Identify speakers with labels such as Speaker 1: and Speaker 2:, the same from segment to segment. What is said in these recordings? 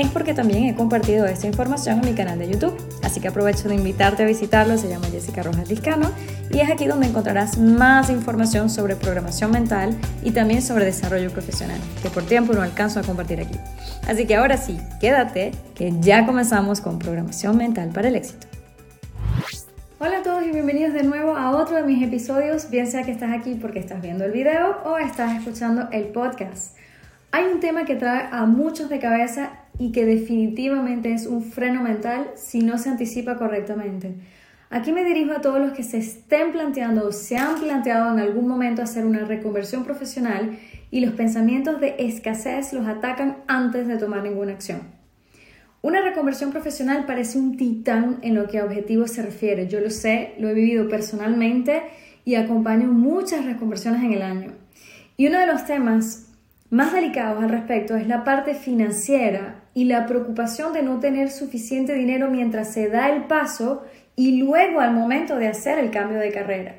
Speaker 1: es porque también he compartido esta información en mi canal de YouTube. Así que aprovecho de invitarte a visitarlo, se llama Jessica Rojas Discano y es aquí donde encontrarás más información sobre programación mental y también sobre desarrollo profesional, que por tiempo no alcanzo a compartir aquí. Así que ahora sí, quédate, que ya comenzamos con programación mental para el éxito. Hola a todos y bienvenidos de nuevo a otro de mis episodios, bien sea que estás aquí porque estás viendo el video o estás escuchando el podcast. Hay un tema que trae a muchos de cabeza y que definitivamente es un freno mental si no se anticipa correctamente. Aquí me dirijo a todos los que se estén planteando o se han planteado en algún momento hacer una reconversión profesional y los pensamientos de escasez los atacan antes de tomar ninguna acción. Una reconversión profesional parece un titán en lo que a objetivos se refiere. Yo lo sé, lo he vivido personalmente y acompaño muchas reconversiones en el año. Y uno de los temas más delicados al respecto es la parte financiera y la preocupación de no tener suficiente dinero mientras se da el paso y luego al momento de hacer el cambio de carrera.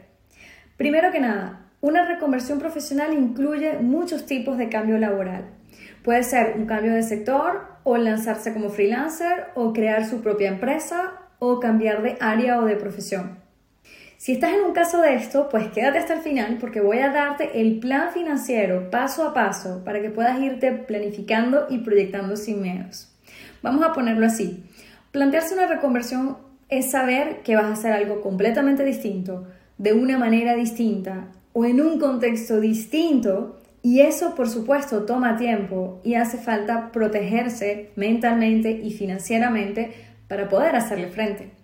Speaker 1: Primero que nada, una reconversión profesional incluye muchos tipos de cambio laboral. Puede ser un cambio de sector o lanzarse como freelancer o crear su propia empresa o cambiar de área o de profesión. Si estás en un caso de esto, pues quédate hasta el final porque voy a darte el plan financiero paso a paso para que puedas irte planificando y proyectando sin miedos. Vamos a ponerlo así. Plantearse una reconversión es saber que vas a hacer algo completamente distinto, de una manera distinta o en un contexto distinto y eso por supuesto toma tiempo y hace falta protegerse mentalmente y financieramente para poder hacerle frente.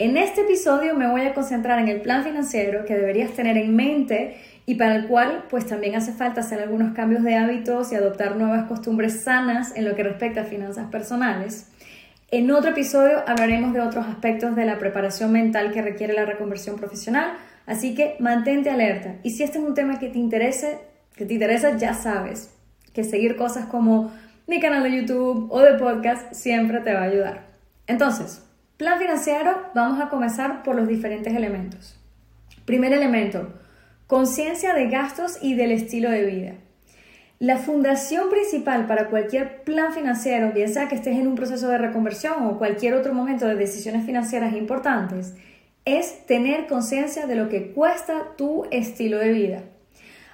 Speaker 1: En este episodio me voy a concentrar en el plan financiero que deberías tener en mente y para el cual pues también hace falta hacer algunos cambios de hábitos y adoptar nuevas costumbres sanas en lo que respecta a finanzas personales. En otro episodio hablaremos de otros aspectos de la preparación mental que requiere la reconversión profesional, así que mantente alerta. Y si este es un tema que te interese, que te interesa, ya sabes que seguir cosas como mi canal de YouTube o de podcast siempre te va a ayudar. Entonces, Plan financiero, vamos a comenzar por los diferentes elementos. Primer elemento, conciencia de gastos y del estilo de vida. La fundación principal para cualquier plan financiero, bien sea que estés en un proceso de reconversión o cualquier otro momento de decisiones financieras importantes, es tener conciencia de lo que cuesta tu estilo de vida.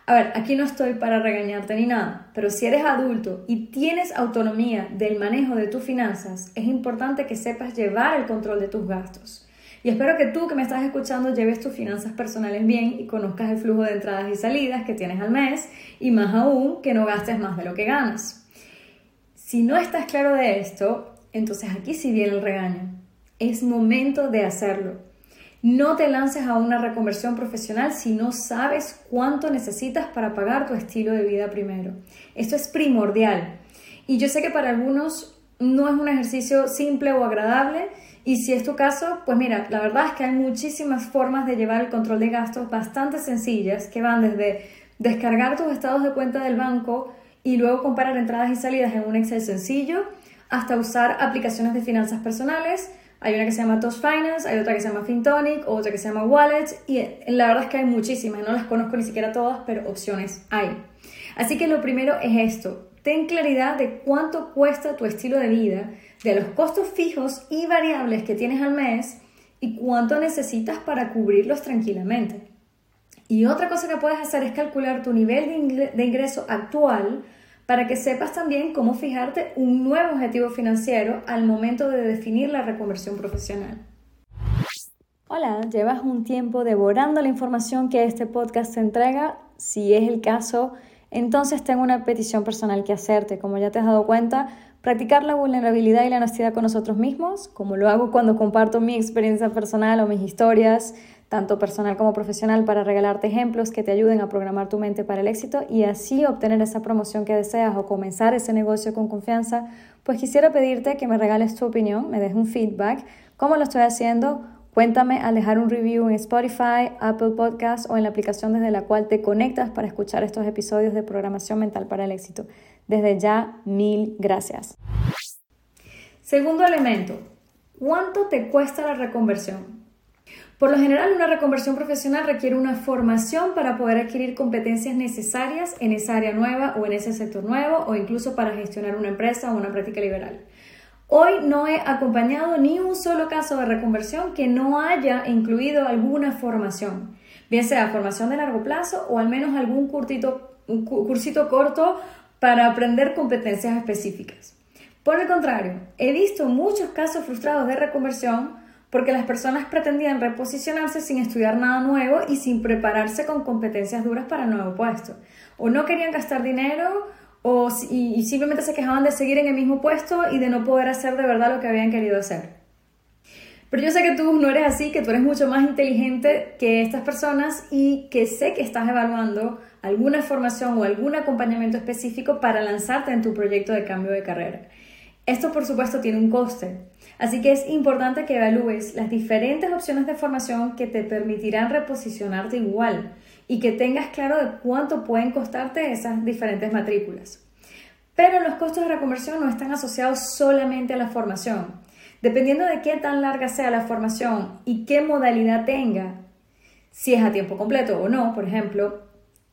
Speaker 1: A ver, aquí no estoy para regañarte ni nada, pero si eres adulto y tienes autonomía del manejo de tus finanzas, es importante que sepas llevar el control de tus gastos. Y espero que tú que me estás escuchando lleves tus finanzas personales bien y conozcas el flujo de entradas y salidas que tienes al mes y más aún que no gastes más de lo que ganas. Si no estás claro de esto, entonces aquí sí viene el regaño. Es momento de hacerlo. No te lances a una reconversión profesional si no sabes cuánto necesitas para pagar tu estilo de vida primero. Esto es primordial. Y yo sé que para algunos no es un ejercicio simple o agradable. Y si es tu caso, pues mira, la verdad es que hay muchísimas formas de llevar el control de gastos bastante sencillas que van desde descargar tus estados de cuenta del banco y luego comparar entradas y salidas en un Excel sencillo, hasta usar aplicaciones de finanzas personales, hay una que se llama Toast Finance, hay otra que se llama FinTonic, otra que se llama Wallet y la verdad es que hay muchísimas, no las conozco ni siquiera todas, pero opciones hay. Así que lo primero es esto, ten claridad de cuánto cuesta tu estilo de vida, de los costos fijos y variables que tienes al mes y cuánto necesitas para cubrirlos tranquilamente. Y otra cosa que puedes hacer es calcular tu nivel de ingreso actual para que sepas también cómo fijarte un nuevo objetivo financiero al momento de definir la reconversión profesional. Hola, ¿llevas un tiempo devorando la información que este podcast te entrega? Si es el caso, entonces tengo una petición personal que hacerte. Como ya te has dado cuenta, practicar la vulnerabilidad y la honestidad con nosotros mismos, como lo hago cuando comparto mi experiencia personal o mis historias, tanto personal como profesional, para regalarte ejemplos que te ayuden a programar tu mente para el éxito y así obtener esa promoción que deseas o comenzar ese negocio con confianza, pues quisiera pedirte que me regales tu opinión, me des un feedback, cómo lo estoy haciendo, Cuéntame al dejar un review en Spotify, Apple Podcasts o en la aplicación desde la cual te conectas para escuchar estos episodios de Programación Mental para el Éxito. Desde ya, mil gracias. Segundo elemento, ¿cuánto te cuesta la reconversión? Por lo general, una reconversión profesional requiere una formación para poder adquirir competencias necesarias en esa área nueva o en ese sector nuevo o incluso para gestionar una empresa o una práctica liberal. Hoy no he acompañado ni un solo caso de reconversión que no haya incluido alguna formación, bien sea formación de largo plazo o al menos algún cursito, un cursito corto para aprender competencias específicas. Por el contrario, he visto muchos casos frustrados de reconversión porque las personas pretendían reposicionarse sin estudiar nada nuevo y sin prepararse con competencias duras para el nuevo puesto. O no querían gastar dinero o, y, y simplemente se quejaban de seguir en el mismo puesto y de no poder hacer de verdad lo que habían querido hacer. Pero yo sé que tú no eres así, que tú eres mucho más inteligente que estas personas y que sé que estás evaluando alguna formación o algún acompañamiento específico para lanzarte en tu proyecto de cambio de carrera. Esto por supuesto tiene un coste, así que es importante que evalúes las diferentes opciones de formación que te permitirán reposicionarte igual y que tengas claro de cuánto pueden costarte esas diferentes matrículas. Pero los costos de reconversión no están asociados solamente a la formación. Dependiendo de qué tan larga sea la formación y qué modalidad tenga, si es a tiempo completo o no, por ejemplo,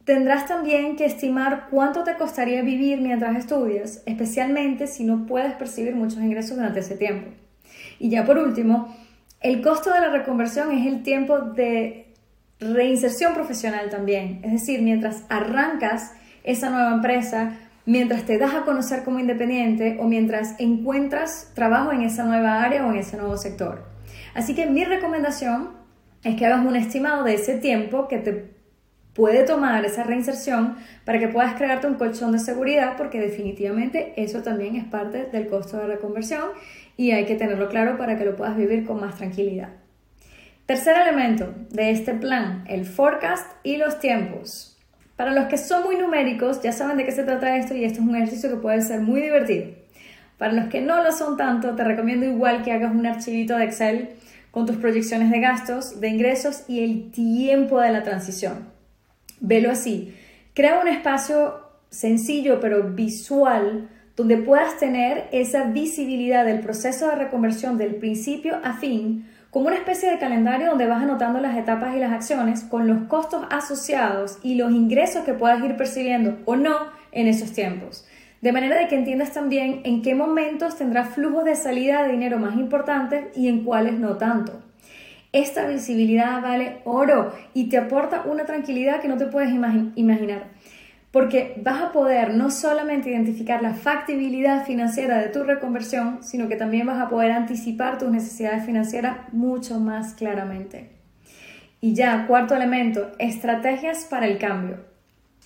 Speaker 1: Tendrás también que estimar cuánto te costaría vivir mientras estudias, especialmente si no puedes percibir muchos ingresos durante ese tiempo. Y ya por último, el costo de la reconversión es el tiempo de reinserción profesional también. Es decir, mientras arrancas esa nueva empresa, mientras te das a conocer como independiente o mientras encuentras trabajo en esa nueva área o en ese nuevo sector. Así que mi recomendación es que hagas un estimado de ese tiempo que te puede tomar esa reinserción para que puedas crearte un colchón de seguridad porque definitivamente eso también es parte del costo de reconversión y hay que tenerlo claro para que lo puedas vivir con más tranquilidad. Tercer elemento de este plan, el forecast y los tiempos. Para los que son muy numéricos ya saben de qué se trata esto y esto es un ejercicio que puede ser muy divertido. Para los que no lo son tanto, te recomiendo igual que hagas un archivito de Excel con tus proyecciones de gastos, de ingresos y el tiempo de la transición. Velo así. Crea un espacio sencillo pero visual donde puedas tener esa visibilidad del proceso de reconversión del principio a fin, como una especie de calendario donde vas anotando las etapas y las acciones con los costos asociados y los ingresos que puedas ir percibiendo o no en esos tiempos. De manera de que entiendas también en qué momentos tendrás flujos de salida de dinero más importantes y en cuáles no tanto. Esta visibilidad vale oro y te aporta una tranquilidad que no te puedes imaginar. Porque vas a poder no solamente identificar la factibilidad financiera de tu reconversión, sino que también vas a poder anticipar tus necesidades financieras mucho más claramente. Y ya, cuarto elemento, estrategias para el cambio.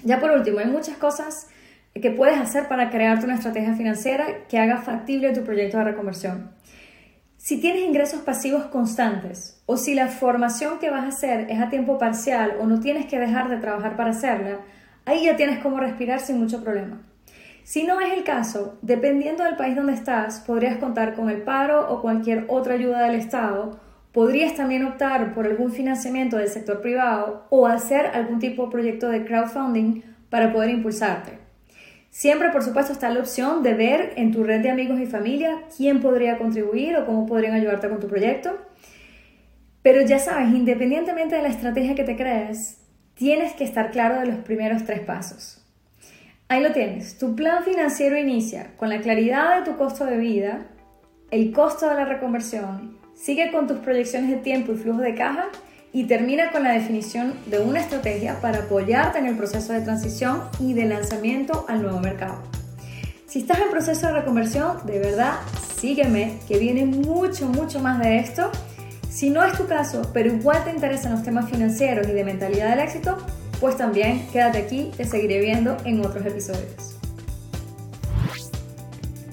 Speaker 1: Ya por último, hay muchas cosas que puedes hacer para crearte una estrategia financiera que haga factible tu proyecto de reconversión. Si tienes ingresos pasivos constantes o si la formación que vas a hacer es a tiempo parcial o no tienes que dejar de trabajar para hacerla, ahí ya tienes cómo respirar sin mucho problema. Si no es el caso, dependiendo del país donde estás, podrías contar con el paro o cualquier otra ayuda del Estado, podrías también optar por algún financiamiento del sector privado o hacer algún tipo de proyecto de crowdfunding para poder impulsarte. Siempre, por supuesto, está la opción de ver en tu red de amigos y familia quién podría contribuir o cómo podrían ayudarte con tu proyecto. Pero ya sabes, independientemente de la estrategia que te crees, tienes que estar claro de los primeros tres pasos. Ahí lo tienes. Tu plan financiero inicia con la claridad de tu costo de vida, el costo de la reconversión, sigue con tus proyecciones de tiempo y flujo de caja y termina con la definición de una estrategia para apoyarte en el proceso de transición y de lanzamiento al nuevo mercado. Si estás en proceso de reconversión, de verdad, sígueme, que viene mucho, mucho más de esto. Si no es tu caso, pero igual te interesan los temas financieros y de mentalidad del éxito, pues también quédate aquí, te seguiré viendo en otros episodios.